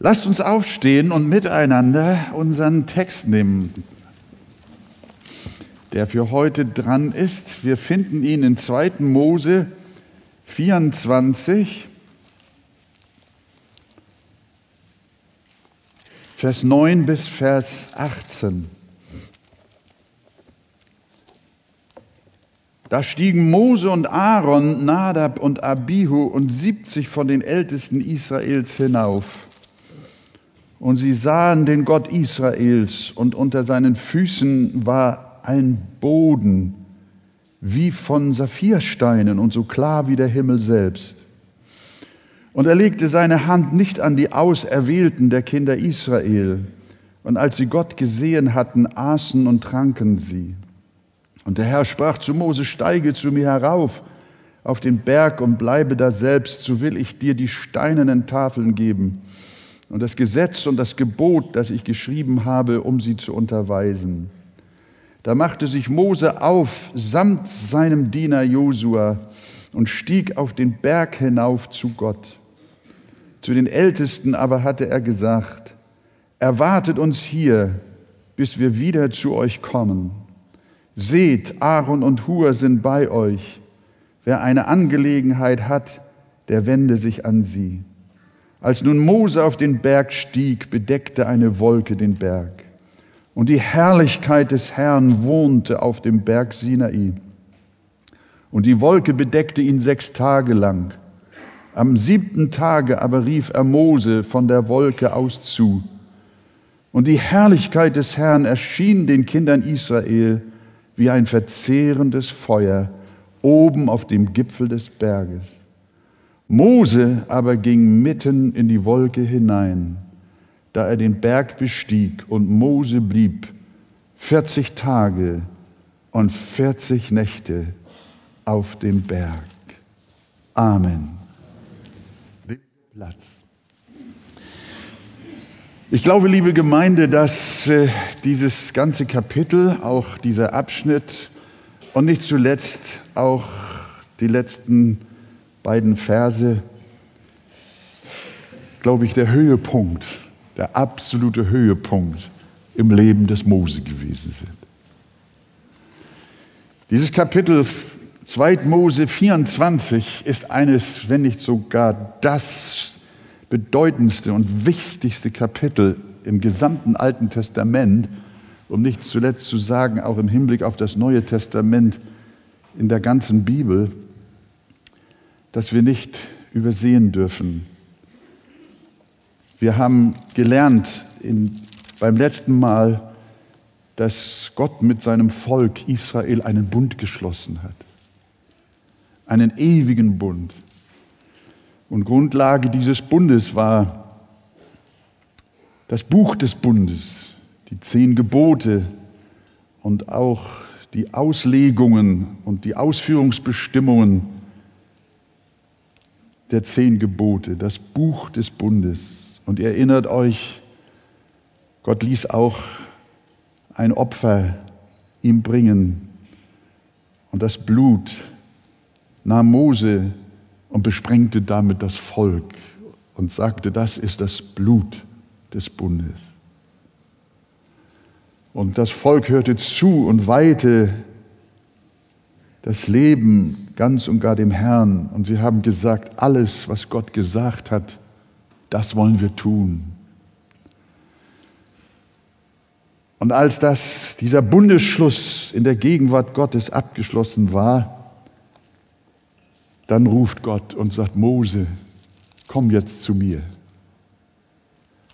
Lasst uns aufstehen und miteinander unseren Text nehmen, der für heute dran ist. Wir finden ihn in 2. Mose 24, Vers 9 bis Vers 18. Da stiegen Mose und Aaron, Nadab und Abihu und 70 von den Ältesten Israels hinauf. Und sie sahen den Gott Israels und unter seinen Füßen war ein Boden wie von Saphirsteinen und so klar wie der Himmel selbst. Und er legte seine Hand nicht an die Auserwählten der Kinder Israel. Und als sie Gott gesehen hatten, aßen und tranken sie. Und der Herr sprach zu Mose, steige zu mir herauf auf den Berg und bleibe da selbst, so will ich dir die steinernen Tafeln geben und das Gesetz und das Gebot, das ich geschrieben habe, um sie zu unterweisen. Da machte sich Mose auf samt seinem Diener Josua und stieg auf den Berg hinauf zu Gott. Zu den Ältesten aber hatte er gesagt, erwartet uns hier, bis wir wieder zu euch kommen. Seht, Aaron und Hur sind bei euch. Wer eine Angelegenheit hat, der wende sich an sie. Als nun Mose auf den Berg stieg, bedeckte eine Wolke den Berg. Und die Herrlichkeit des Herrn wohnte auf dem Berg Sinai. Und die Wolke bedeckte ihn sechs Tage lang. Am siebten Tage aber rief er Mose von der Wolke aus zu. Und die Herrlichkeit des Herrn erschien den Kindern Israel wie ein verzehrendes Feuer oben auf dem Gipfel des Berges. Mose aber ging mitten in die Wolke hinein, da er den Berg bestieg, und Mose blieb 40 Tage und 40 Nächte auf dem Berg. Amen. Platz. Ich glaube, liebe Gemeinde, dass äh, dieses ganze Kapitel, auch dieser Abschnitt und nicht zuletzt auch die letzten beiden Verse, glaube ich, der Höhepunkt, der absolute Höhepunkt im Leben des Mose gewesen sind. Dieses Kapitel 2. Mose 24 ist eines, wenn nicht sogar das bedeutendste und wichtigste Kapitel im gesamten Alten Testament, um nicht zuletzt zu sagen, auch im Hinblick auf das Neue Testament in der ganzen Bibel, das wir nicht übersehen dürfen. Wir haben gelernt in, beim letzten Mal, dass Gott mit seinem Volk Israel einen Bund geschlossen hat einen ewigen Bund. Und Grundlage dieses Bundes war das Buch des Bundes, die zehn Gebote und auch die Auslegungen und die Ausführungsbestimmungen der zehn Gebote, das Buch des Bundes. Und ihr erinnert euch, Gott ließ auch ein Opfer ihm bringen und das Blut nahm Mose und besprengte damit das Volk und sagte, das ist das Blut des Bundes. Und das Volk hörte zu und weihte das Leben ganz und gar dem Herrn. Und sie haben gesagt, alles, was Gott gesagt hat, das wollen wir tun. Und als das, dieser Bundesschluss in der Gegenwart Gottes abgeschlossen war, dann ruft Gott und sagt, Mose, komm jetzt zu mir.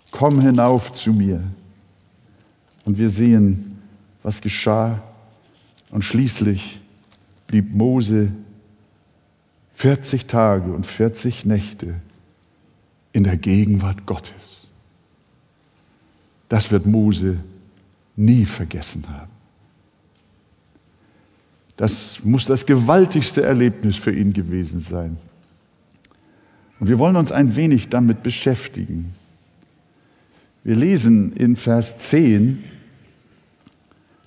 Komm hinauf zu mir. Und wir sehen, was geschah. Und schließlich blieb Mose 40 Tage und 40 Nächte in der Gegenwart Gottes. Das wird Mose nie vergessen haben. Das muss das gewaltigste Erlebnis für ihn gewesen sein. Und wir wollen uns ein wenig damit beschäftigen. Wir lesen in Vers 10,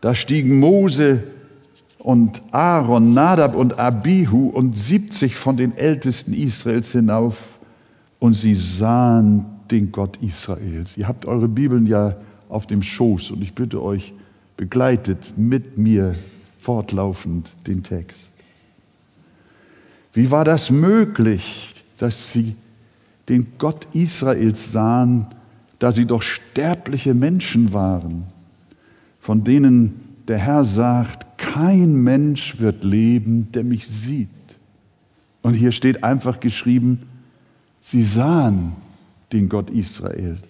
da stiegen Mose und Aaron, Nadab und Abihu und 70 von den Ältesten Israels hinauf und sie sahen den Gott Israels. Ihr habt eure Bibeln ja auf dem Schoß und ich bitte euch, begleitet mit mir fortlaufend den Text. Wie war das möglich, dass sie den Gott Israels sahen, da sie doch sterbliche Menschen waren, von denen der Herr sagt, kein Mensch wird leben, der mich sieht. Und hier steht einfach geschrieben, sie sahen den Gott Israels.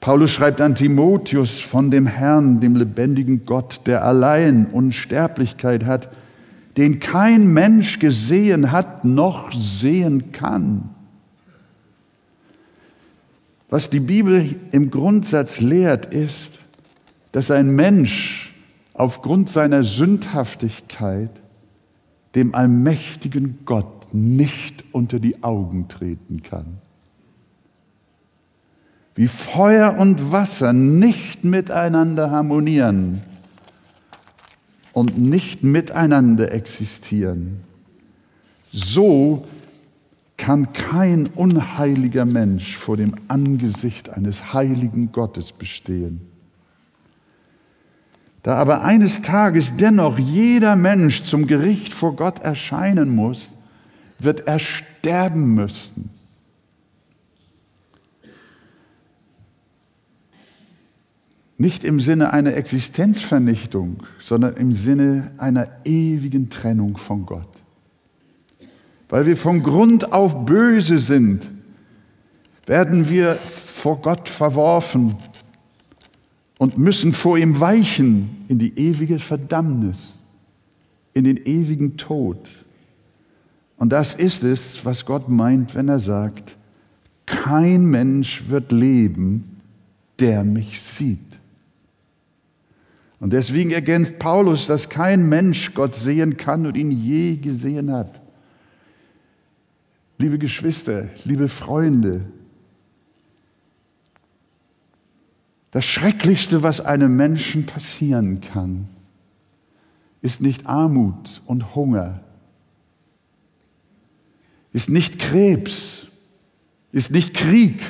Paulus schreibt an Timotheus von dem Herrn, dem lebendigen Gott, der allein Unsterblichkeit hat, den kein Mensch gesehen hat noch sehen kann. Was die Bibel im Grundsatz lehrt, ist, dass ein Mensch aufgrund seiner Sündhaftigkeit dem allmächtigen Gott nicht unter die Augen treten kann. Wie Feuer und Wasser nicht miteinander harmonieren und nicht miteinander existieren, so kann kein unheiliger Mensch vor dem Angesicht eines heiligen Gottes bestehen. Da aber eines Tages dennoch jeder Mensch zum Gericht vor Gott erscheinen muss, wird er sterben müssen. Nicht im Sinne einer Existenzvernichtung, sondern im Sinne einer ewigen Trennung von Gott. Weil wir von Grund auf böse sind, werden wir vor Gott verworfen und müssen vor ihm weichen in die ewige Verdammnis, in den ewigen Tod. Und das ist es, was Gott meint, wenn er sagt, kein Mensch wird leben, der mich sieht. Und deswegen ergänzt Paulus, dass kein Mensch Gott sehen kann und ihn je gesehen hat. Liebe Geschwister, liebe Freunde, das Schrecklichste, was einem Menschen passieren kann, ist nicht Armut und Hunger, ist nicht Krebs, ist nicht Krieg,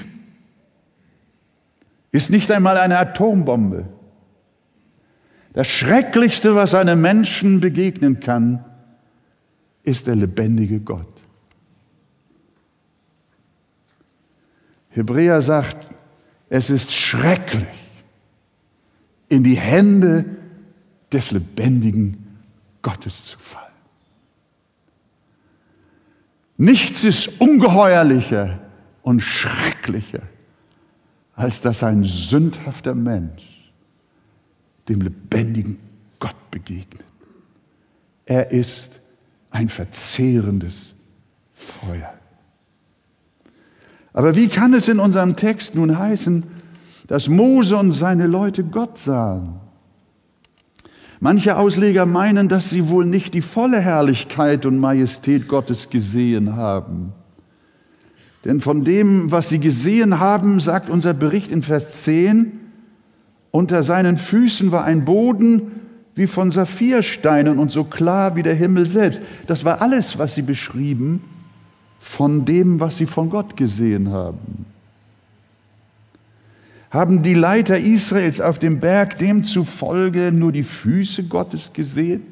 ist nicht einmal eine Atombombe. Das Schrecklichste, was einem Menschen begegnen kann, ist der lebendige Gott. Hebräer sagt, es ist schrecklich, in die Hände des lebendigen Gottes zu fallen. Nichts ist ungeheuerlicher und schrecklicher, als dass ein sündhafter Mensch dem lebendigen Gott begegnet. Er ist ein verzehrendes Feuer. Aber wie kann es in unserem Text nun heißen, dass Mose und seine Leute Gott sahen? Manche Ausleger meinen, dass sie wohl nicht die volle Herrlichkeit und Majestät Gottes gesehen haben. Denn von dem, was sie gesehen haben, sagt unser Bericht in Vers 10, unter seinen Füßen war ein Boden wie von Saphirsteinen und so klar wie der Himmel selbst. Das war alles, was sie beschrieben von dem, was sie von Gott gesehen haben. Haben die Leiter Israels auf dem Berg demzufolge nur die Füße Gottes gesehen?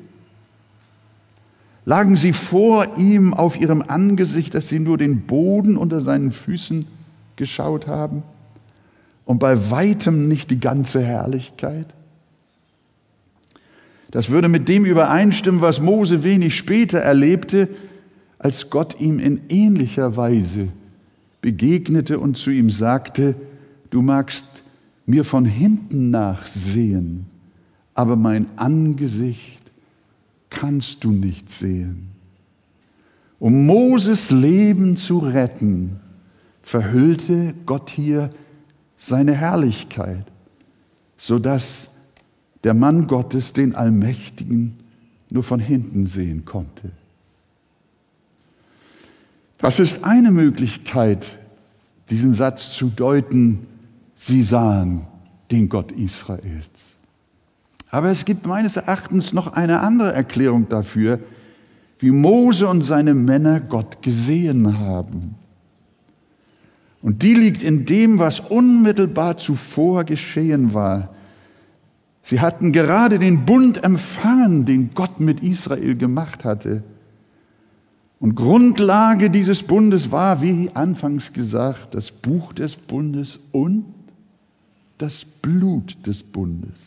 Lagen sie vor ihm auf ihrem Angesicht, dass sie nur den Boden unter seinen Füßen geschaut haben? und bei weitem nicht die ganze Herrlichkeit? Das würde mit dem übereinstimmen, was Mose wenig später erlebte, als Gott ihm in ähnlicher Weise begegnete und zu ihm sagte, du magst mir von hinten nach sehen, aber mein Angesicht kannst du nicht sehen. Um Moses Leben zu retten, verhüllte Gott hier seine Herrlichkeit, sodass der Mann Gottes den Allmächtigen nur von hinten sehen konnte. Das ist eine Möglichkeit, diesen Satz zu deuten, sie sahen den Gott Israels. Aber es gibt meines Erachtens noch eine andere Erklärung dafür, wie Mose und seine Männer Gott gesehen haben. Und die liegt in dem, was unmittelbar zuvor geschehen war. Sie hatten gerade den Bund empfangen, den Gott mit Israel gemacht hatte. Und Grundlage dieses Bundes war, wie anfangs gesagt, das Buch des Bundes und das Blut des Bundes.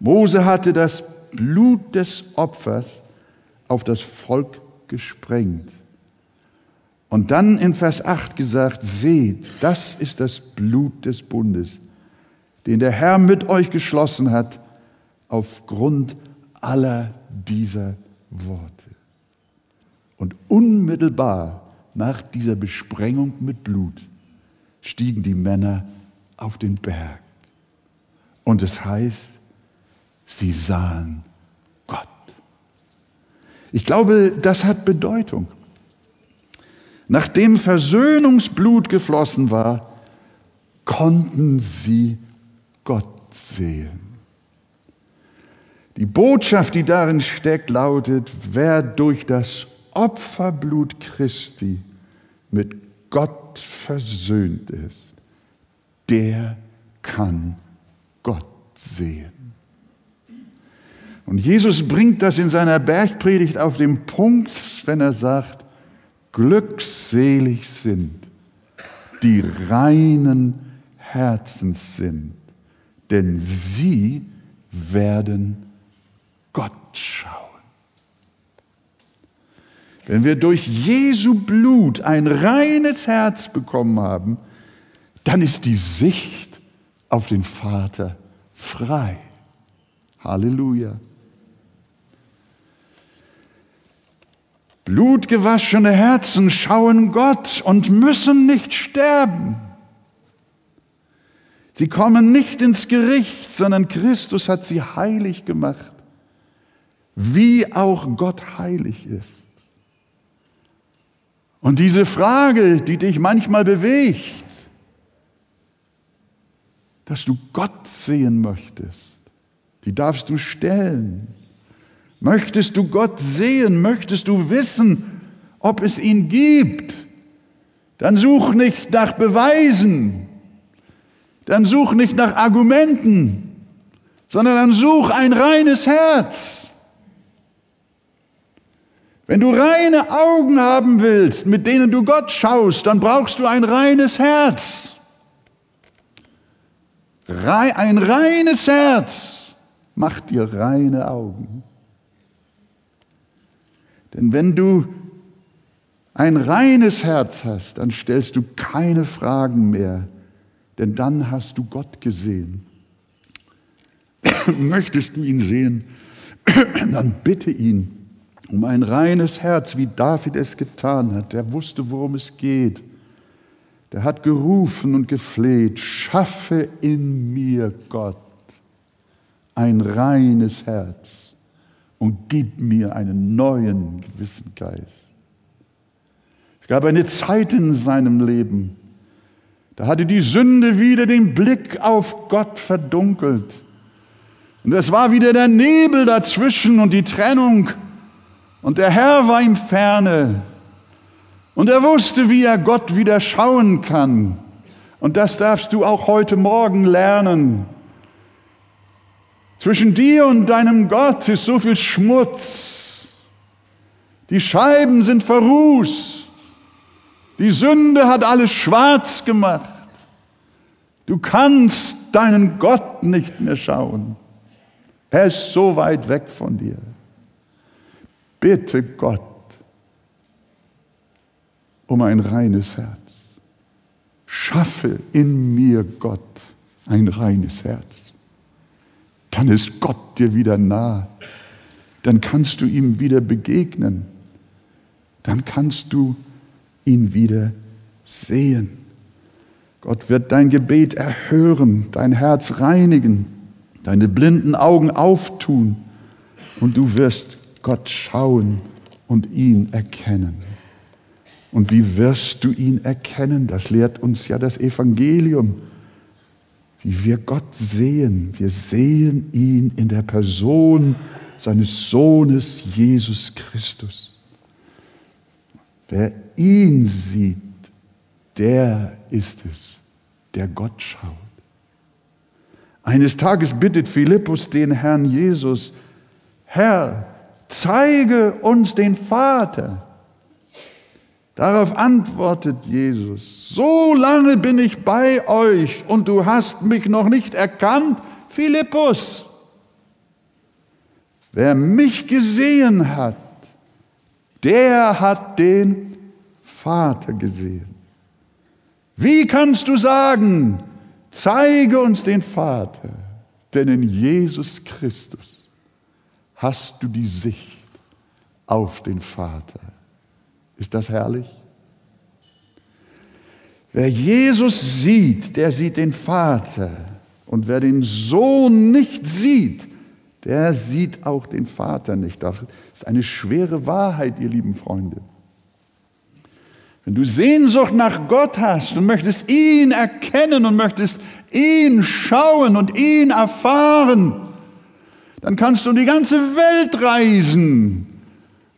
Mose hatte das Blut des Opfers auf das Volk gesprengt. Und dann in Vers 8 gesagt, seht, das ist das Blut des Bundes, den der Herr mit euch geschlossen hat, aufgrund aller dieser Worte. Und unmittelbar nach dieser Besprengung mit Blut stiegen die Männer auf den Berg. Und es heißt, sie sahen Gott. Ich glaube, das hat Bedeutung. Nachdem Versöhnungsblut geflossen war, konnten sie Gott sehen. Die Botschaft, die darin steckt, lautet, wer durch das Opferblut Christi mit Gott versöhnt ist, der kann Gott sehen. Und Jesus bringt das in seiner Bergpredigt auf den Punkt, wenn er sagt, glückselig sind, die reinen Herzens sind, denn sie werden Gott schauen. Wenn wir durch Jesu Blut ein reines Herz bekommen haben, dann ist die Sicht auf den Vater frei. Halleluja. Blutgewaschene Herzen schauen Gott und müssen nicht sterben. Sie kommen nicht ins Gericht, sondern Christus hat sie heilig gemacht, wie auch Gott heilig ist. Und diese Frage, die dich manchmal bewegt, dass du Gott sehen möchtest, die darfst du stellen. Möchtest du Gott sehen? Möchtest du wissen, ob es ihn gibt? Dann such nicht nach Beweisen. Dann such nicht nach Argumenten, sondern dann such ein reines Herz. Wenn du reine Augen haben willst, mit denen du Gott schaust, dann brauchst du ein reines Herz. Ein reines Herz macht dir reine Augen. Denn wenn du ein reines Herz hast, dann stellst du keine Fragen mehr, denn dann hast du Gott gesehen. Möchtest du ihn sehen, dann bitte ihn um ein reines Herz, wie David es getan hat. Der wusste, worum es geht. Der hat gerufen und gefleht, schaffe in mir, Gott, ein reines Herz und gib mir einen neuen Gewissengeist. Es gab eine Zeit in seinem Leben, da hatte die Sünde wieder den Blick auf Gott verdunkelt. Und es war wieder der Nebel dazwischen und die Trennung und der Herr war ihm ferne. Und er wusste, wie er Gott wieder schauen kann. Und das darfst du auch heute Morgen lernen. Zwischen dir und deinem Gott ist so viel Schmutz. Die Scheiben sind verrußt. Die Sünde hat alles schwarz gemacht. Du kannst deinen Gott nicht mehr schauen. Er ist so weit weg von dir. Bitte Gott um ein reines Herz. Schaffe in mir, Gott, ein reines Herz. Dann ist Gott dir wieder nah. Dann kannst du ihm wieder begegnen. Dann kannst du ihn wieder sehen. Gott wird dein Gebet erhören, dein Herz reinigen, deine blinden Augen auftun und du wirst Gott schauen und ihn erkennen. Und wie wirst du ihn erkennen? Das lehrt uns ja das Evangelium. Wie wir Gott sehen. Wir sehen ihn in der Person seines Sohnes Jesus Christus. Wer ihn sieht, der ist es, der Gott schaut. Eines Tages bittet Philippus den Herrn Jesus, Herr, zeige uns den Vater. Darauf antwortet Jesus, so lange bin ich bei euch und du hast mich noch nicht erkannt, Philippus. Wer mich gesehen hat, der hat den Vater gesehen. Wie kannst du sagen, zeige uns den Vater? Denn in Jesus Christus hast du die Sicht auf den Vater. Ist das herrlich? Wer Jesus sieht, der sieht den Vater. Und wer den Sohn nicht sieht, der sieht auch den Vater nicht. Das ist eine schwere Wahrheit, ihr lieben Freunde. Wenn du Sehnsucht nach Gott hast und möchtest ihn erkennen und möchtest ihn schauen und ihn erfahren, dann kannst du die ganze Welt reisen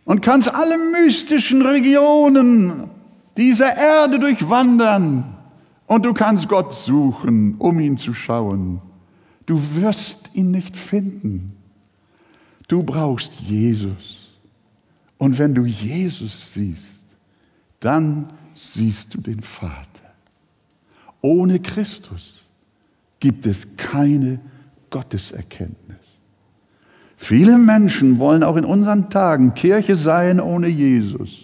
und kannst alle mystischen Regionen dieser Erde durchwandern und du kannst Gott suchen, um ihn zu schauen. Du wirst ihn nicht finden. Du brauchst Jesus. Und wenn du Jesus siehst, dann siehst du den Vater. Ohne Christus gibt es keine Gotteserkenntnis. Viele Menschen wollen auch in unseren Tagen Kirche sein ohne Jesus.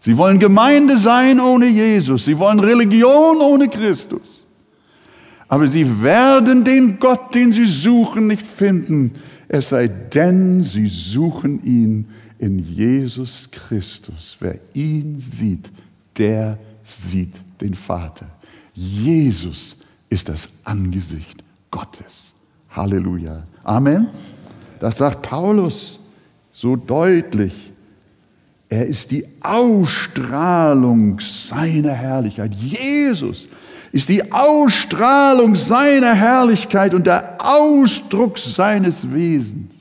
Sie wollen Gemeinde sein ohne Jesus. Sie wollen Religion ohne Christus. Aber sie werden den Gott, den sie suchen, nicht finden, es sei denn, sie suchen ihn in Jesus Christus. Wer ihn sieht, der sieht den Vater. Jesus ist das Angesicht Gottes. Halleluja. Amen. Das sagt Paulus so deutlich. Er ist die Ausstrahlung seiner Herrlichkeit. Jesus ist die Ausstrahlung seiner Herrlichkeit und der Ausdruck seines Wesens.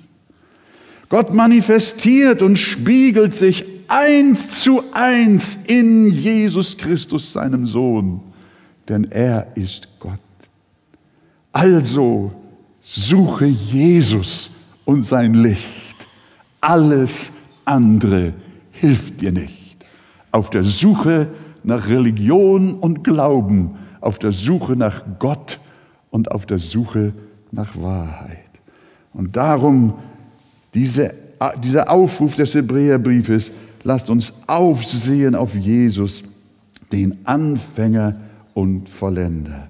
Gott manifestiert und spiegelt sich eins zu eins in Jesus Christus, seinem Sohn, denn er ist Gott. Also suche Jesus und sein Licht. Alles andere hilft dir nicht. Auf der Suche nach Religion und Glauben, auf der Suche nach Gott und auf der Suche nach Wahrheit. Und darum diese, dieser Aufruf des Hebräerbriefes, lasst uns aufsehen auf Jesus, den Anfänger und Vollender.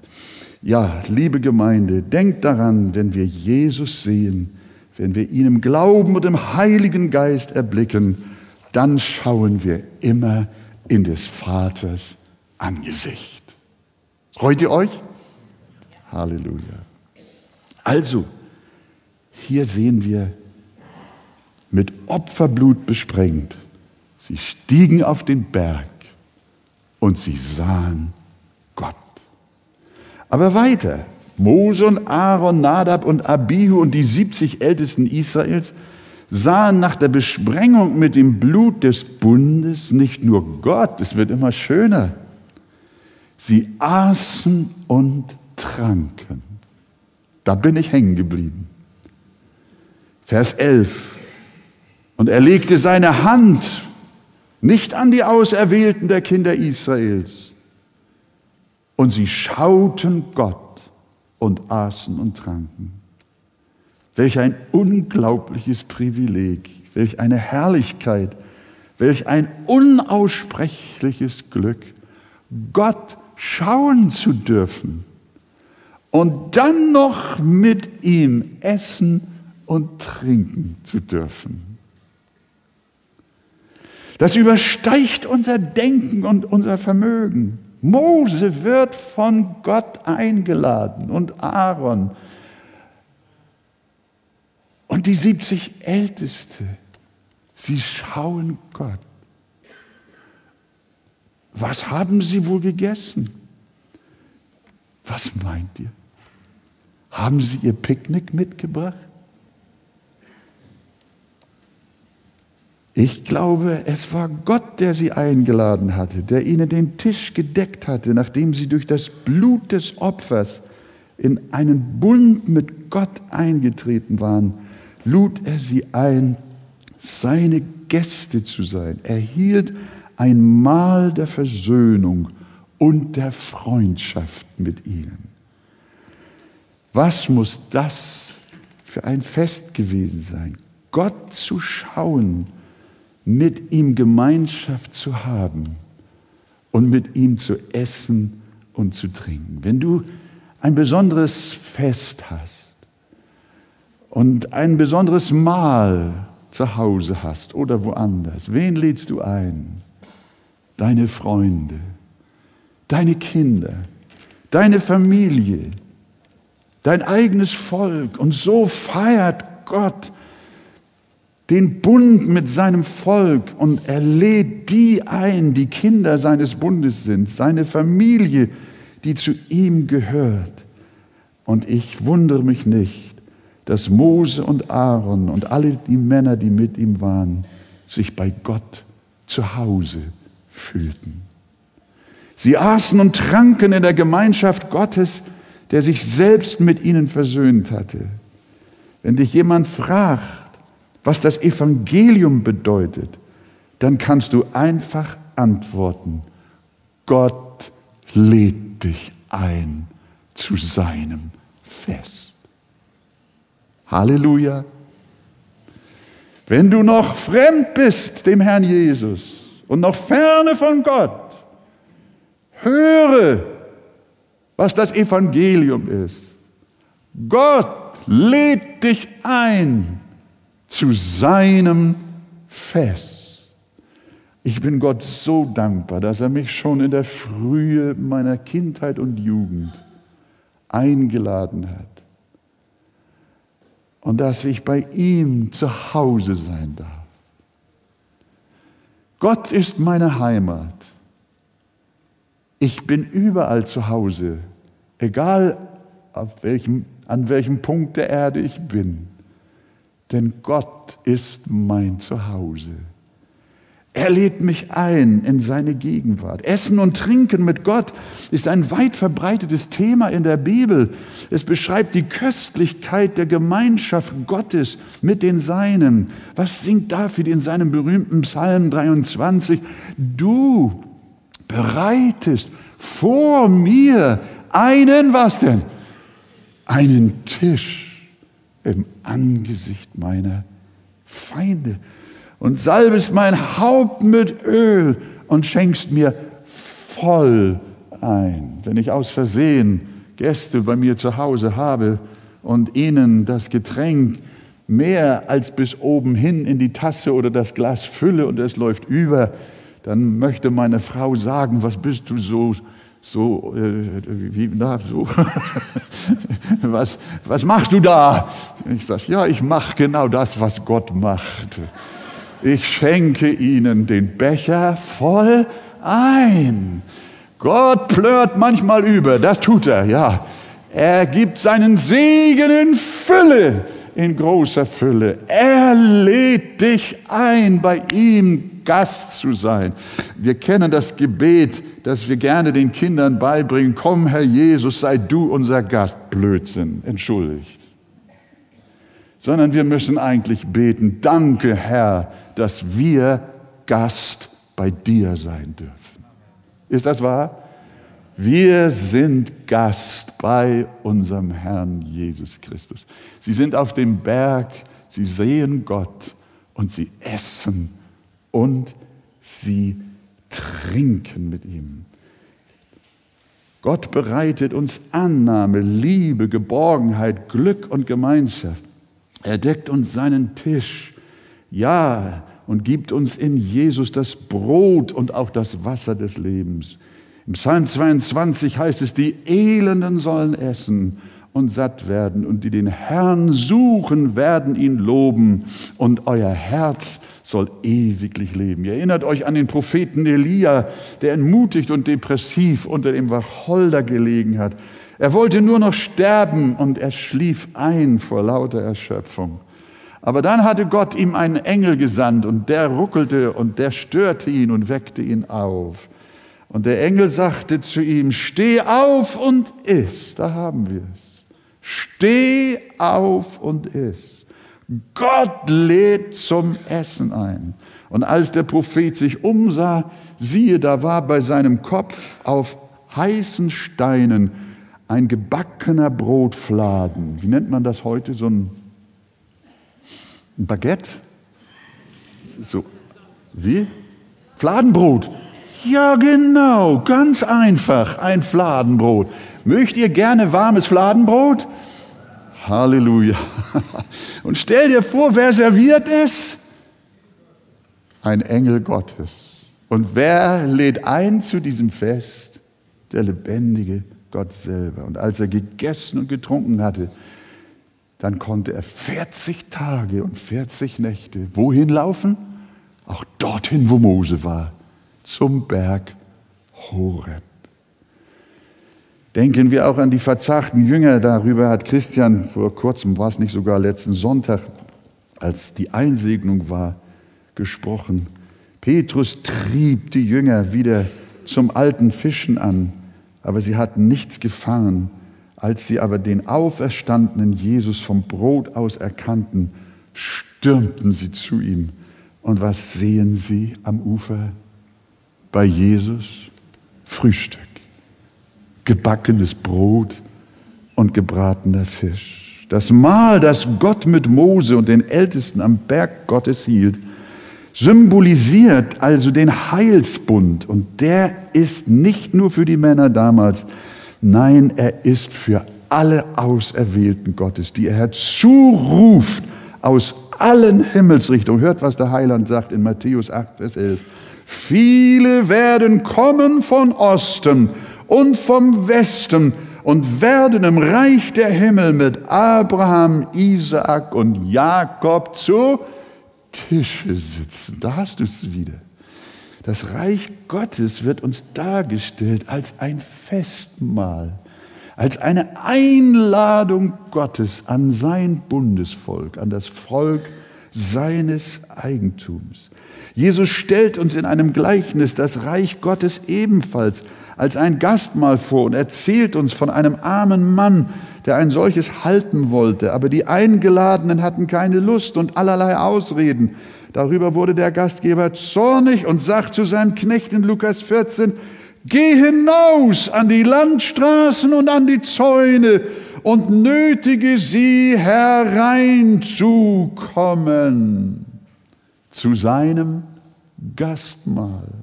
Ja, liebe Gemeinde, denkt daran, wenn wir Jesus sehen, wenn wir ihn im Glauben und im Heiligen Geist erblicken, dann schauen wir immer in des Vaters Angesicht. Freut ihr euch? Halleluja. Also, hier sehen wir mit Opferblut besprengt. Sie stiegen auf den Berg und sie sahen Gott. Aber weiter. Mose und Aaron, Nadab und Abihu und die 70 Ältesten Israels sahen nach der Besprengung mit dem Blut des Bundes nicht nur Gott, es wird immer schöner. Sie aßen und tranken. Da bin ich hängen geblieben. Vers 11. Und er legte seine Hand nicht an die Auserwählten der Kinder Israels. Und sie schauten Gott und aßen und tranken. Welch ein unglaubliches Privileg, welch eine Herrlichkeit, welch ein unaussprechliches Glück, Gott schauen zu dürfen und dann noch mit ihm essen und trinken zu dürfen. Das übersteigt unser Denken und unser Vermögen. Mose wird von Gott eingeladen und Aaron und die 70 Älteste. Sie schauen Gott. Was haben sie wohl gegessen? Was meint ihr? Haben sie ihr Picknick mitgebracht? Ich glaube, es war Gott, der sie eingeladen hatte, der ihnen den Tisch gedeckt hatte, nachdem sie durch das Blut des Opfers in einen Bund mit Gott eingetreten waren, lud er sie ein, seine Gäste zu sein. Er hielt ein Mahl der Versöhnung und der Freundschaft mit ihnen. Was muss das für ein Fest gewesen sein? Gott zu schauen, mit ihm Gemeinschaft zu haben und mit ihm zu essen und zu trinken. Wenn du ein besonderes Fest hast und ein besonderes Mahl zu Hause hast oder woanders, wen lädst du ein? Deine Freunde, deine Kinder, deine Familie, dein eigenes Volk. Und so feiert Gott den Bund mit seinem Volk und er lädt die ein, die Kinder seines Bundes sind, seine Familie, die zu ihm gehört. Und ich wundere mich nicht, dass Mose und Aaron und alle die Männer, die mit ihm waren, sich bei Gott zu Hause fühlten. Sie aßen und tranken in der Gemeinschaft Gottes, der sich selbst mit ihnen versöhnt hatte. Wenn dich jemand fragt, was das Evangelium bedeutet, dann kannst du einfach antworten, Gott lädt dich ein zu seinem Fest. Halleluja. Wenn du noch fremd bist dem Herrn Jesus und noch ferne von Gott, höre, was das Evangelium ist. Gott lädt dich ein zu seinem Fest. Ich bin Gott so dankbar, dass er mich schon in der Frühe meiner Kindheit und Jugend eingeladen hat. Und dass ich bei ihm zu Hause sein darf. Gott ist meine Heimat. Ich bin überall zu Hause, egal welchem, an welchem Punkt der Erde ich bin denn Gott ist mein Zuhause. Er lädt mich ein in seine Gegenwart. Essen und Trinken mit Gott ist ein weit verbreitetes Thema in der Bibel. Es beschreibt die Köstlichkeit der Gemeinschaft Gottes mit den Seinen. Was singt David in seinem berühmten Psalm 23? Du bereitest vor mir einen, was denn? Einen Tisch im Angesicht meiner Feinde und salbest mein Haupt mit Öl und schenkst mir voll ein. Wenn ich aus Versehen Gäste bei mir zu Hause habe und ihnen das Getränk mehr als bis oben hin in die Tasse oder das Glas fülle und es läuft über, dann möchte meine Frau sagen, was bist du so so, äh, wie, na, so, was, was machst du da? Ich sage, ja, ich mache genau das, was Gott macht. Ich schenke ihnen den Becher voll ein. Gott plört manchmal über, das tut er, ja. Er gibt seinen Segen in Fülle, in großer Fülle. Er lädt dich ein, bei ihm Gast zu sein. Wir kennen das Gebet, dass wir gerne den Kindern beibringen, komm Herr Jesus, sei du unser Gast. Blödsinn, entschuldigt. Sondern wir müssen eigentlich beten, danke Herr, dass wir Gast bei dir sein dürfen. Ist das wahr? Wir sind Gast bei unserem Herrn Jesus Christus. Sie sind auf dem Berg, sie sehen Gott und sie essen und sie trinken mit ihm. Gott bereitet uns Annahme, Liebe, Geborgenheit, Glück und Gemeinschaft. Er deckt uns seinen Tisch. Ja, und gibt uns in Jesus das Brot und auch das Wasser des Lebens. Im Psalm 22 heißt es, die Elenden sollen essen und satt werden und die den Herrn suchen, werden ihn loben und euer Herz soll ewiglich leben. Ihr erinnert euch an den Propheten Elia, der entmutigt und depressiv unter dem Wacholder gelegen hat. Er wollte nur noch sterben und er schlief ein vor lauter Erschöpfung. Aber dann hatte Gott ihm einen Engel gesandt und der ruckelte und der störte ihn und weckte ihn auf. Und der Engel sagte zu ihm, steh auf und iss. Da haben wir es. Steh auf und iss. Gott lädt zum Essen ein. Und als der Prophet sich umsah, siehe, da war bei seinem Kopf auf heißen Steinen ein gebackener Brotfladen. Wie nennt man das heute? So ein, ein Baguette? So, wie? Fladenbrot. Ja, genau, ganz einfach, ein Fladenbrot. Möchtet ihr gerne warmes Fladenbrot? Halleluja. Und stell dir vor, wer serviert es? Ein Engel Gottes. Und wer lädt ein zu diesem Fest? Der lebendige Gott selber. Und als er gegessen und getrunken hatte, dann konnte er 40 Tage und 40 Nächte wohin laufen? Auch dorthin, wo Mose war zum Berg Horeb. Denken wir auch an die verzagten Jünger. Darüber hat Christian vor kurzem, war es nicht sogar letzten Sonntag, als die Einsegnung war, gesprochen. Petrus trieb die Jünger wieder zum alten Fischen an, aber sie hatten nichts gefangen. Als sie aber den auferstandenen Jesus vom Brot aus erkannten, stürmten sie zu ihm. Und was sehen sie am Ufer? bei Jesus Frühstück, gebackenes Brot und gebratener Fisch. Das Mahl, das Gott mit Mose und den Ältesten am Berg Gottes hielt, symbolisiert also den Heilsbund. Und der ist nicht nur für die Männer damals, nein, er ist für alle Auserwählten Gottes, die er herzuruft aus allen Himmelsrichtungen. Hört, was der Heiland sagt in Matthäus 8, Vers 11. Viele werden kommen von Osten und vom Westen und werden im Reich der Himmel mit Abraham, Isaak und Jakob zu Tische sitzen. Da hast du es wieder. Das Reich Gottes wird uns dargestellt als ein Festmahl, als eine Einladung Gottes an sein Bundesvolk, an das Volk seines Eigentums. Jesus stellt uns in einem Gleichnis das Reich Gottes ebenfalls als ein Gastmahl vor und erzählt uns von einem armen Mann, der ein solches halten wollte, aber die Eingeladenen hatten keine Lust und allerlei Ausreden. Darüber wurde der Gastgeber zornig und sagt zu seinem Knecht in Lukas 14, Geh hinaus an die Landstraßen und an die Zäune und nötige sie hereinzukommen zu seinem Gastmahl.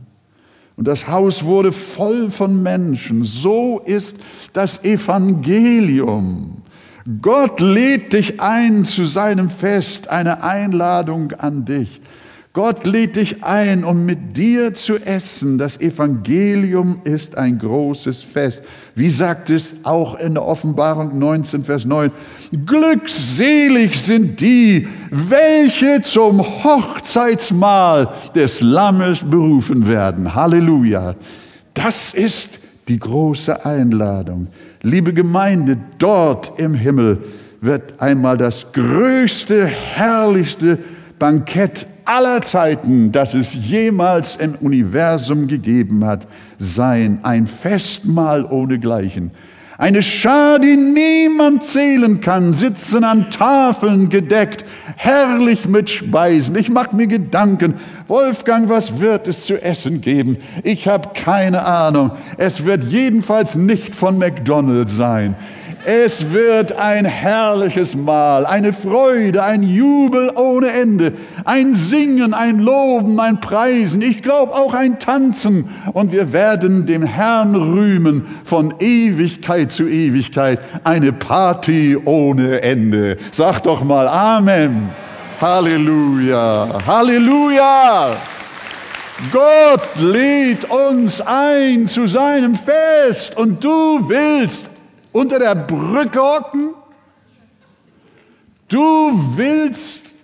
Und das Haus wurde voll von Menschen. So ist das Evangelium. Gott lädt dich ein zu seinem Fest, eine Einladung an dich. Gott lädt dich ein, um mit dir zu essen. Das Evangelium ist ein großes Fest. Wie sagt es auch in der Offenbarung 19, Vers 9? Glückselig sind die, welche zum Hochzeitsmahl des Lammes berufen werden. Halleluja. Das ist die große Einladung. Liebe Gemeinde, dort im Himmel wird einmal das größte, herrlichste Bankett aller Zeiten, das es jemals im Universum gegeben hat, sein. Ein Festmahl ohnegleichen. Eine Schar, die niemand zählen kann, sitzen an Tafeln gedeckt, herrlich mit Speisen. Ich mache mir Gedanken, Wolfgang, was wird es zu essen geben? Ich habe keine Ahnung. Es wird jedenfalls nicht von McDonald's sein. Es wird ein herrliches Mahl, eine Freude, ein Jubel ohne Ende, ein Singen, ein Loben, ein Preisen, ich glaube auch ein Tanzen. Und wir werden dem Herrn rühmen von Ewigkeit zu Ewigkeit. Eine Party ohne Ende. Sag doch mal Amen. Halleluja. Halleluja. Gott lädt uns ein zu seinem Fest und du willst unter der Brücke hocken? Du willst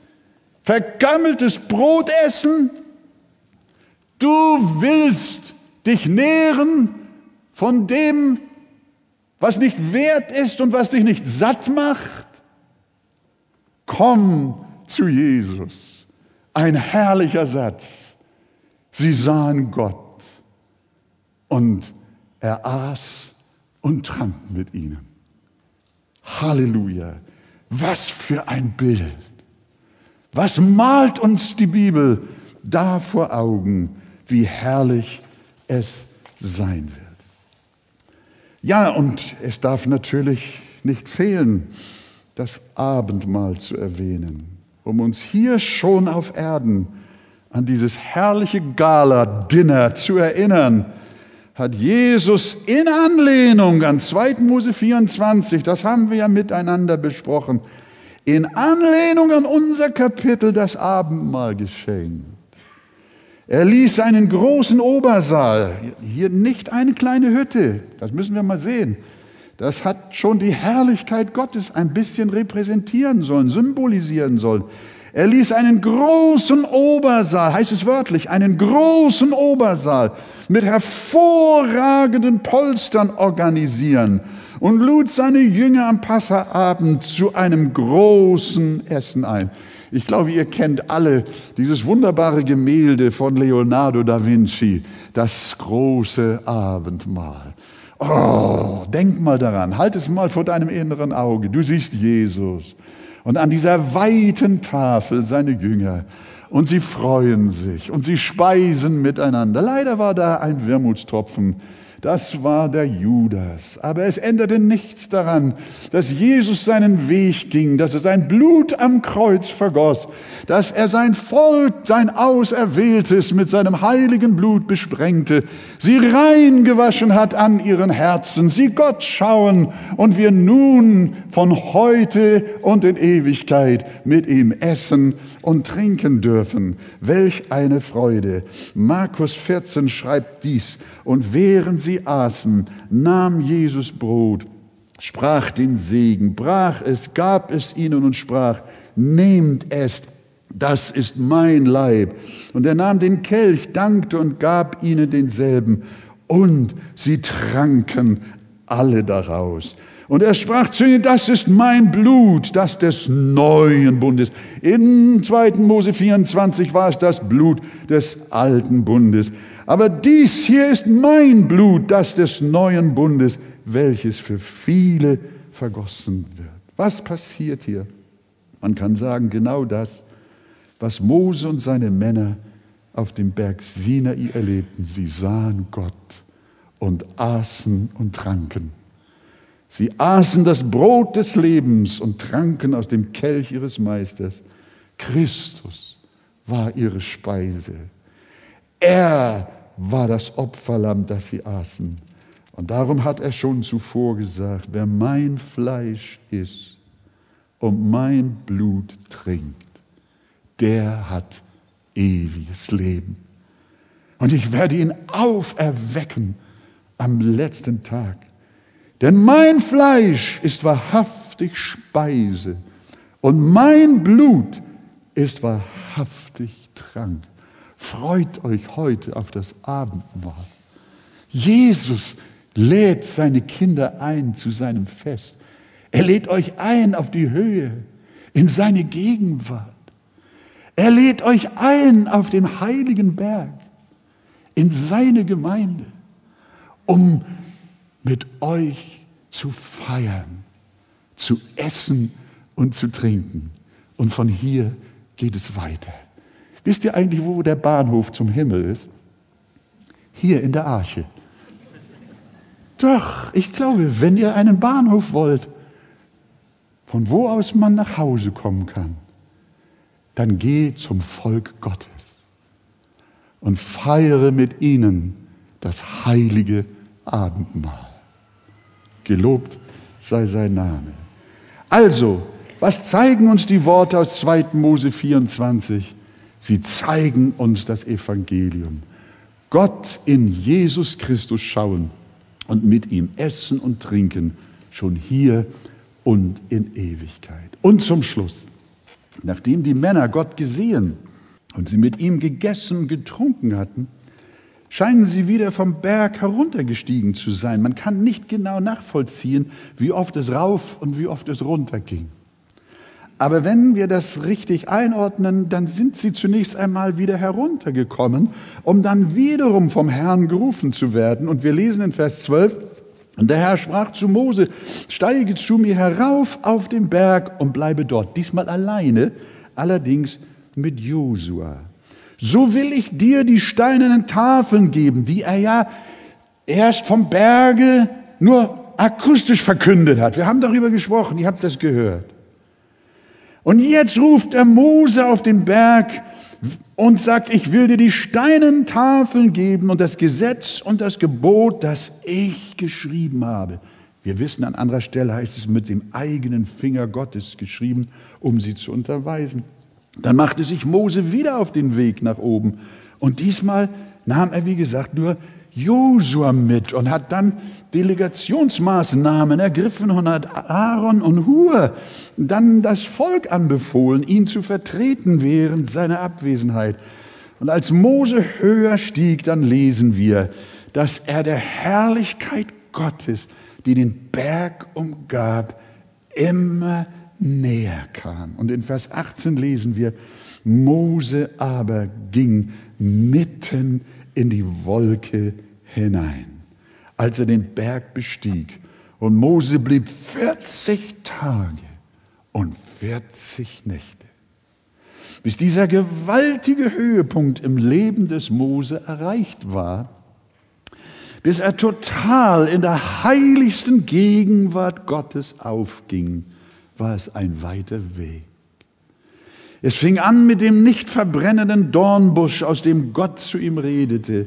vergammeltes Brot essen? Du willst dich nähren von dem, was nicht wert ist und was dich nicht satt macht? Komm zu Jesus. Ein herrlicher Satz. Sie sahen Gott und er aß und trank mit ihnen. Halleluja. Was für ein Bild. Was malt uns die Bibel da vor Augen, wie herrlich es sein wird. Ja, und es darf natürlich nicht fehlen, das Abendmahl zu erwähnen, um uns hier schon auf Erden an dieses herrliche Gala-Dinner zu erinnern, hat Jesus in Anlehnung an 2. Mose 24, das haben wir ja miteinander besprochen, in Anlehnung an unser Kapitel das Abendmahl geschenkt. Er ließ einen großen Obersaal, hier nicht eine kleine Hütte, das müssen wir mal sehen. Das hat schon die Herrlichkeit Gottes ein bisschen repräsentieren sollen, symbolisieren sollen. Er ließ einen großen Obersaal, heißt es wörtlich, einen großen Obersaal mit hervorragenden Polstern organisieren und lud seine Jünger am Passaabend zu einem großen Essen ein. Ich glaube, ihr kennt alle dieses wunderbare Gemälde von Leonardo da Vinci, das große Abendmahl. Oh, denk mal daran, halt es mal vor deinem inneren Auge. Du siehst Jesus und an dieser weiten Tafel seine Jünger und sie freuen sich und sie speisen miteinander. Leider war da ein Wermutstropfen das war der Judas. Aber es änderte nichts daran, dass Jesus seinen Weg ging, dass er sein Blut am Kreuz vergoss, dass er sein Volk, sein Auserwähltes mit seinem heiligen Blut besprengte, sie reingewaschen hat an ihren Herzen, sie Gott schauen und wir nun von heute und in Ewigkeit mit ihm essen und trinken dürfen. Welch eine Freude. Markus 14 schreibt dies. Und während sie aßen, nahm Jesus Brot, sprach den Segen, brach es, gab es ihnen und sprach, nehmt es, das ist mein Leib. Und er nahm den Kelch, dankte und gab ihnen denselben. Und sie tranken alle daraus. Und er sprach zu ihnen, das ist mein Blut, das des neuen Bundes. In 2. Mose 24 war es das Blut des alten Bundes. Aber dies hier ist mein Blut, das des neuen Bundes, welches für viele vergossen wird. Was passiert hier? Man kann sagen, genau das, was Mose und seine Männer auf dem Berg Sinai erlebten. Sie sahen Gott und aßen und tranken. Sie aßen das Brot des Lebens und tranken aus dem Kelch ihres Meisters. Christus war ihre Speise. Er war das Opferlamm, das sie aßen. Und darum hat er schon zuvor gesagt, wer mein Fleisch isst und mein Blut trinkt, der hat ewiges Leben. Und ich werde ihn auferwecken am letzten Tag. Denn mein Fleisch ist wahrhaftig Speise und mein Blut ist wahrhaftig Trank. Freut euch heute auf das Abendmahl. Jesus lädt seine Kinder ein zu seinem Fest. Er lädt euch ein auf die Höhe, in seine Gegenwart. Er lädt euch ein auf den heiligen Berg, in seine Gemeinde, um mit euch zu feiern, zu essen und zu trinken. Und von hier geht es weiter. Wisst ihr eigentlich, wo der Bahnhof zum Himmel ist? Hier in der Arche. Doch, ich glaube, wenn ihr einen Bahnhof wollt, von wo aus man nach Hause kommen kann, dann geh zum Volk Gottes und feiere mit ihnen das heilige Abendmahl. Gelobt sei sein Name. Also, was zeigen uns die Worte aus 2. Mose 24? Sie zeigen uns das Evangelium. Gott in Jesus Christus schauen und mit ihm essen und trinken, schon hier und in Ewigkeit. Und zum Schluss, nachdem die Männer Gott gesehen und sie mit ihm gegessen und getrunken hatten, scheinen sie wieder vom Berg heruntergestiegen zu sein. Man kann nicht genau nachvollziehen, wie oft es rauf und wie oft es runter ging. Aber wenn wir das richtig einordnen, dann sind sie zunächst einmal wieder heruntergekommen, um dann wiederum vom Herrn gerufen zu werden. Und wir lesen in Vers 12, und der Herr sprach zu Mose, steige zu mir herauf auf den Berg und bleibe dort, diesmal alleine, allerdings mit Josua. So will ich dir die steinernen Tafeln geben, die er ja erst vom Berge nur akustisch verkündet hat. Wir haben darüber gesprochen, ihr habt das gehört. Und jetzt ruft er Mose auf den Berg und sagt, ich will dir die steinen Tafeln geben und das Gesetz und das Gebot, das ich geschrieben habe. Wir wissen, an anderer Stelle heißt es mit dem eigenen Finger Gottes geschrieben, um sie zu unterweisen. Dann machte sich Mose wieder auf den Weg nach oben. Und diesmal nahm er, wie gesagt, nur Josua mit und hat dann Delegationsmaßnahmen ergriffen und hat Aaron und Hur dann das Volk anbefohlen, ihn zu vertreten während seiner Abwesenheit. Und als Mose höher stieg, dann lesen wir, dass er der Herrlichkeit Gottes, die den Berg umgab, immer näher kam. Und in Vers 18 lesen wir, Mose aber ging mitten in die Wolke hinein, als er den Berg bestieg. Und Mose blieb 40 Tage und 40 Nächte, bis dieser gewaltige Höhepunkt im Leben des Mose erreicht war, bis er total in der heiligsten Gegenwart Gottes aufging, war es ein weiter Weg. Es fing an mit dem nicht verbrennenden Dornbusch, aus dem Gott zu ihm redete.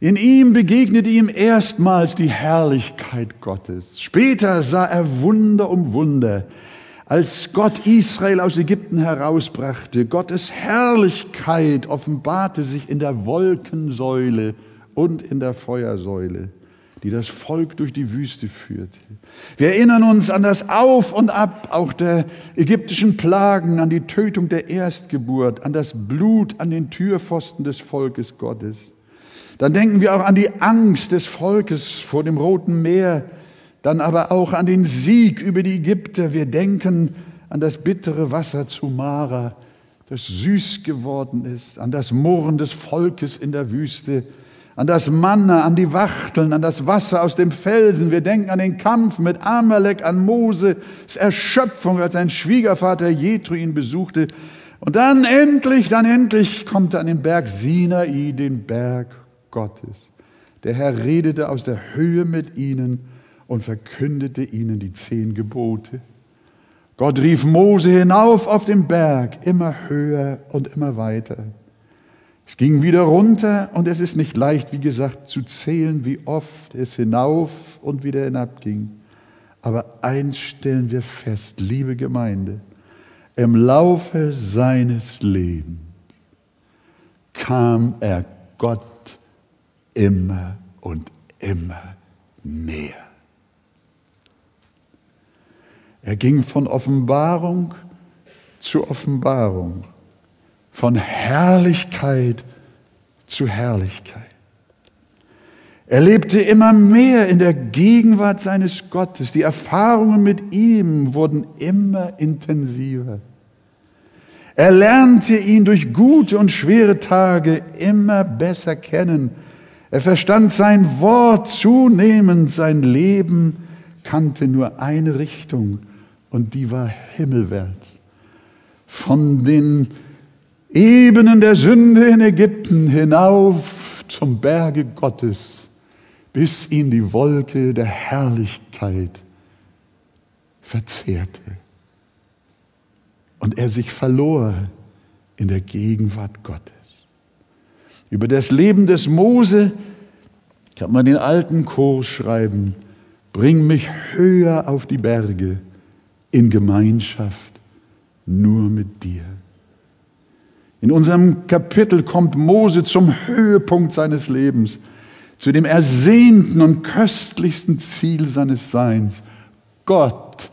In ihm begegnete ihm erstmals die Herrlichkeit Gottes. Später sah er Wunder um Wunder. Als Gott Israel aus Ägypten herausbrachte, Gottes Herrlichkeit offenbarte sich in der Wolkensäule und in der Feuersäule, die das Volk durch die Wüste führte. Wir erinnern uns an das Auf und Ab auch der ägyptischen Plagen, an die Tötung der Erstgeburt, an das Blut an den Türpfosten des Volkes Gottes. Dann denken wir auch an die Angst des Volkes vor dem Roten Meer, dann aber auch an den Sieg über die Ägypter. Wir denken an das bittere Wasser zu Mara, das süß geworden ist, an das Murren des Volkes in der Wüste, an das Manna, an die Wachteln, an das Wasser aus dem Felsen. Wir denken an den Kampf mit Amalek, an Moses Erschöpfung, als sein Schwiegervater Jethro ihn besuchte. Und dann endlich, dann endlich kommt er an den Berg Sinai, den Berg Gottes. Der Herr redete aus der Höhe mit ihnen und verkündete ihnen die zehn Gebote. Gott rief Mose hinauf auf den Berg, immer höher und immer weiter. Es ging wieder runter und es ist nicht leicht, wie gesagt, zu zählen, wie oft es hinauf und wieder hinabging. Aber eins stellen wir fest, liebe Gemeinde, im Laufe seines Lebens kam er Gott immer und immer näher. Er ging von Offenbarung zu Offenbarung, von Herrlichkeit zu Herrlichkeit. Er lebte immer mehr in der Gegenwart seines Gottes. Die Erfahrungen mit ihm wurden immer intensiver. Er lernte ihn durch gute und schwere Tage immer besser kennen er verstand sein Wort zunehmend, sein Leben kannte nur eine Richtung und die war himmelwärts. Von den Ebenen der Sünde in Ägypten hinauf zum Berge Gottes, bis ihn die Wolke der Herrlichkeit verzehrte und er sich verlor in der Gegenwart Gottes. Über das Leben des Mose kann man den alten Chor schreiben, bring mich höher auf die Berge in Gemeinschaft nur mit dir. In unserem Kapitel kommt Mose zum Höhepunkt seines Lebens, zu dem ersehnten und köstlichsten Ziel seines Seins, Gott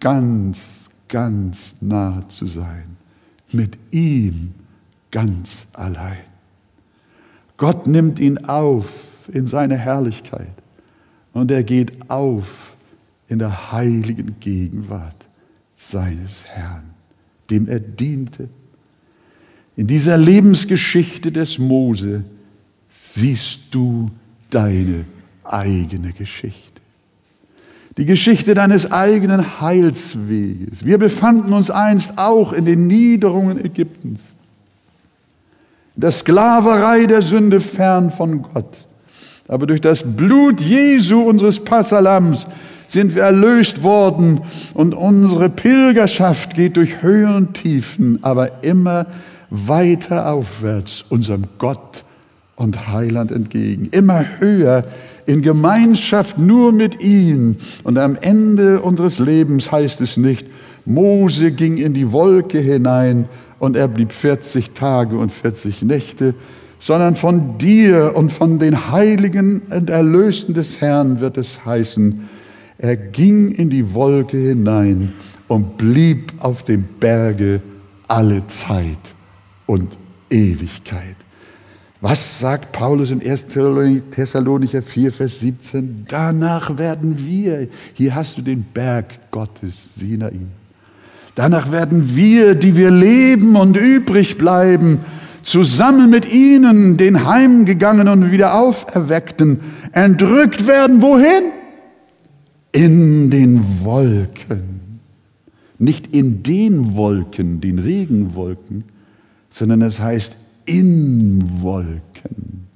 ganz, ganz nahe zu sein, mit ihm ganz allein. Gott nimmt ihn auf in seine Herrlichkeit und er geht auf in der heiligen Gegenwart seines Herrn, dem er diente. In dieser Lebensgeschichte des Mose siehst du deine eigene Geschichte. Die Geschichte deines eigenen Heilsweges. Wir befanden uns einst auch in den Niederungen Ägyptens. In der Sklaverei der Sünde fern von Gott. Aber durch das Blut Jesu, unseres Passalams, sind wir erlöst worden und unsere Pilgerschaft geht durch Höhen und Tiefen, aber immer weiter aufwärts unserem Gott und Heiland entgegen. Immer höher in Gemeinschaft nur mit ihm. Und am Ende unseres Lebens heißt es nicht, Mose ging in die Wolke hinein und er blieb 40 Tage und 40 Nächte, sondern von dir und von den Heiligen und Erlösten des Herrn wird es heißen, er ging in die Wolke hinein und blieb auf dem Berge alle Zeit und Ewigkeit. Was sagt Paulus in 1. Thessalonicher 4, Vers 17? Danach werden wir, hier hast du den Berg Gottes, Sinai. Danach werden wir, die wir leben und übrig bleiben, zusammen mit ihnen, den Heimgegangenen und wieder Auferweckten, entrückt werden. Wohin? In den Wolken. Nicht in den Wolken, den Regenwolken, sondern es heißt in Wolken,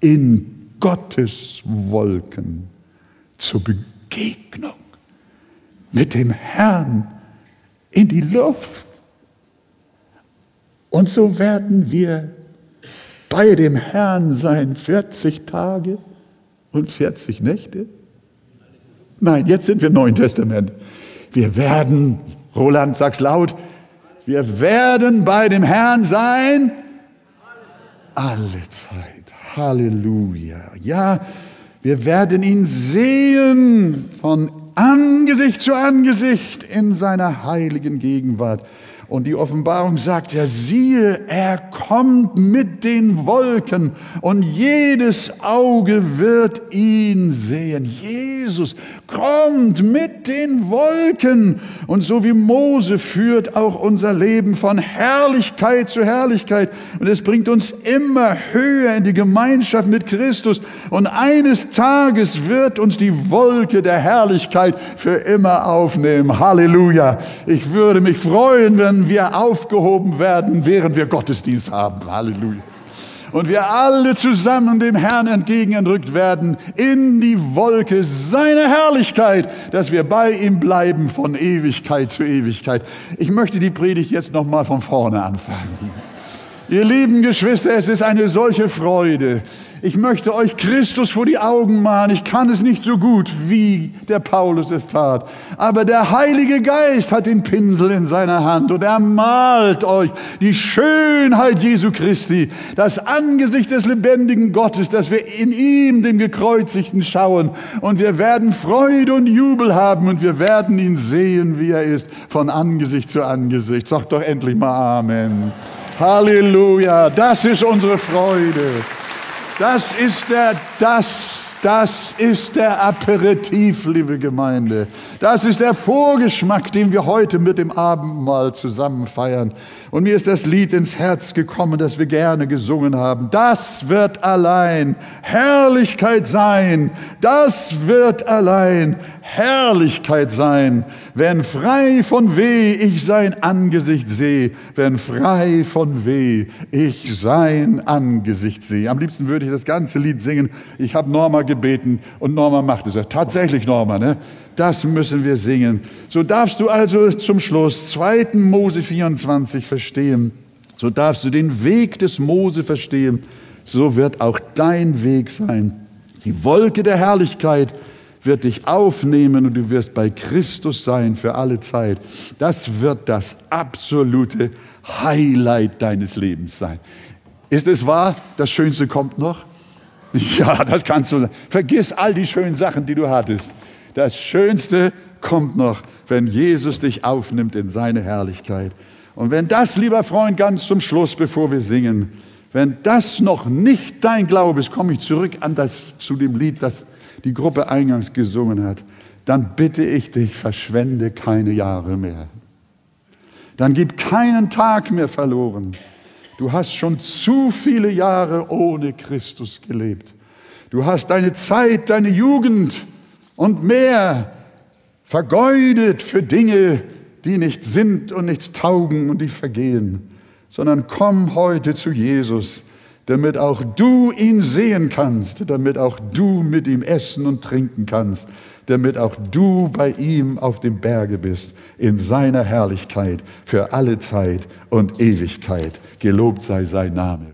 in Gottes Wolken zur Begegnung mit dem Herrn in die Luft. Und so werden wir bei dem Herrn sein 40 Tage und 40 Nächte. Nein, jetzt sind wir im Neuen Testament. Wir werden, Roland, sag's laut, wir werden bei dem Herrn sein alle Zeit. Halleluja. Ja, wir werden ihn sehen von Angesicht zu Angesicht in seiner heiligen Gegenwart. Und die Offenbarung sagt ja, siehe, er kommt mit den Wolken und jedes Auge wird ihn sehen. Jesus kommt mit den Wolken. Und so wie Mose führt auch unser Leben von Herrlichkeit zu Herrlichkeit. Und es bringt uns immer höher in die Gemeinschaft mit Christus. Und eines Tages wird uns die Wolke der Herrlichkeit für immer aufnehmen. Halleluja. Ich würde mich freuen, wenn wir aufgehoben werden, während wir Gottesdienst haben. Halleluja und wir alle zusammen dem Herrn entgegenentrückt werden in die Wolke seiner Herrlichkeit, dass wir bei ihm bleiben von Ewigkeit zu Ewigkeit. Ich möchte die Predigt jetzt noch mal von vorne anfangen. Ihr lieben Geschwister, es ist eine solche Freude, ich möchte euch Christus vor die Augen malen. Ich kann es nicht so gut, wie der Paulus es tat. Aber der Heilige Geist hat den Pinsel in seiner Hand und er malt euch die Schönheit Jesu Christi, das Angesicht des lebendigen Gottes, dass wir in ihm, dem Gekreuzigten, schauen. Und wir werden Freude und Jubel haben und wir werden ihn sehen, wie er ist, von Angesicht zu Angesicht. Sagt doch endlich mal Amen. Halleluja, das ist unsere Freude. Das ist der, das, das ist der Aperitif, liebe Gemeinde. Das ist der Vorgeschmack, den wir heute mit dem Abendmahl zusammen feiern. Und mir ist das Lied ins Herz gekommen, das wir gerne gesungen haben. Das wird allein Herrlichkeit sein. Das wird allein Herrlichkeit sein, wenn frei von weh ich sein Angesicht sehe, wenn frei von weh ich sein Angesicht sehe. Am liebsten würde ich das ganze Lied singen. Ich habe Norma gebeten und Norma macht es. Tatsächlich Norma, ne? Das müssen wir singen. So darfst du also zum Schluss 2. Mose 24 verstehen. So darfst du den Weg des Mose verstehen. So wird auch dein Weg sein. Die Wolke der Herrlichkeit wird dich aufnehmen und du wirst bei Christus sein für alle Zeit. Das wird das absolute Highlight deines Lebens sein. Ist es wahr? Das Schönste kommt noch? Ja, das kannst du. Vergiss all die schönen Sachen, die du hattest. Das Schönste kommt noch, wenn Jesus dich aufnimmt in seine Herrlichkeit. Und wenn das, lieber Freund, ganz zum Schluss, bevor wir singen, wenn das noch nicht dein Glaube ist, komme ich zurück an das, zu dem Lied, das die Gruppe eingangs gesungen hat, dann bitte ich dich, verschwende keine Jahre mehr. Dann gib keinen Tag mehr verloren. Du hast schon zu viele Jahre ohne Christus gelebt. Du hast deine Zeit, deine Jugend und mehr vergeudet für Dinge, die nicht sind und nichts taugen und die vergehen, sondern komm heute zu Jesus, damit auch du ihn sehen kannst, damit auch du mit ihm essen und trinken kannst, damit auch du bei ihm auf dem Berge bist, in seiner Herrlichkeit für alle Zeit und Ewigkeit. Gelobt sei sein Name.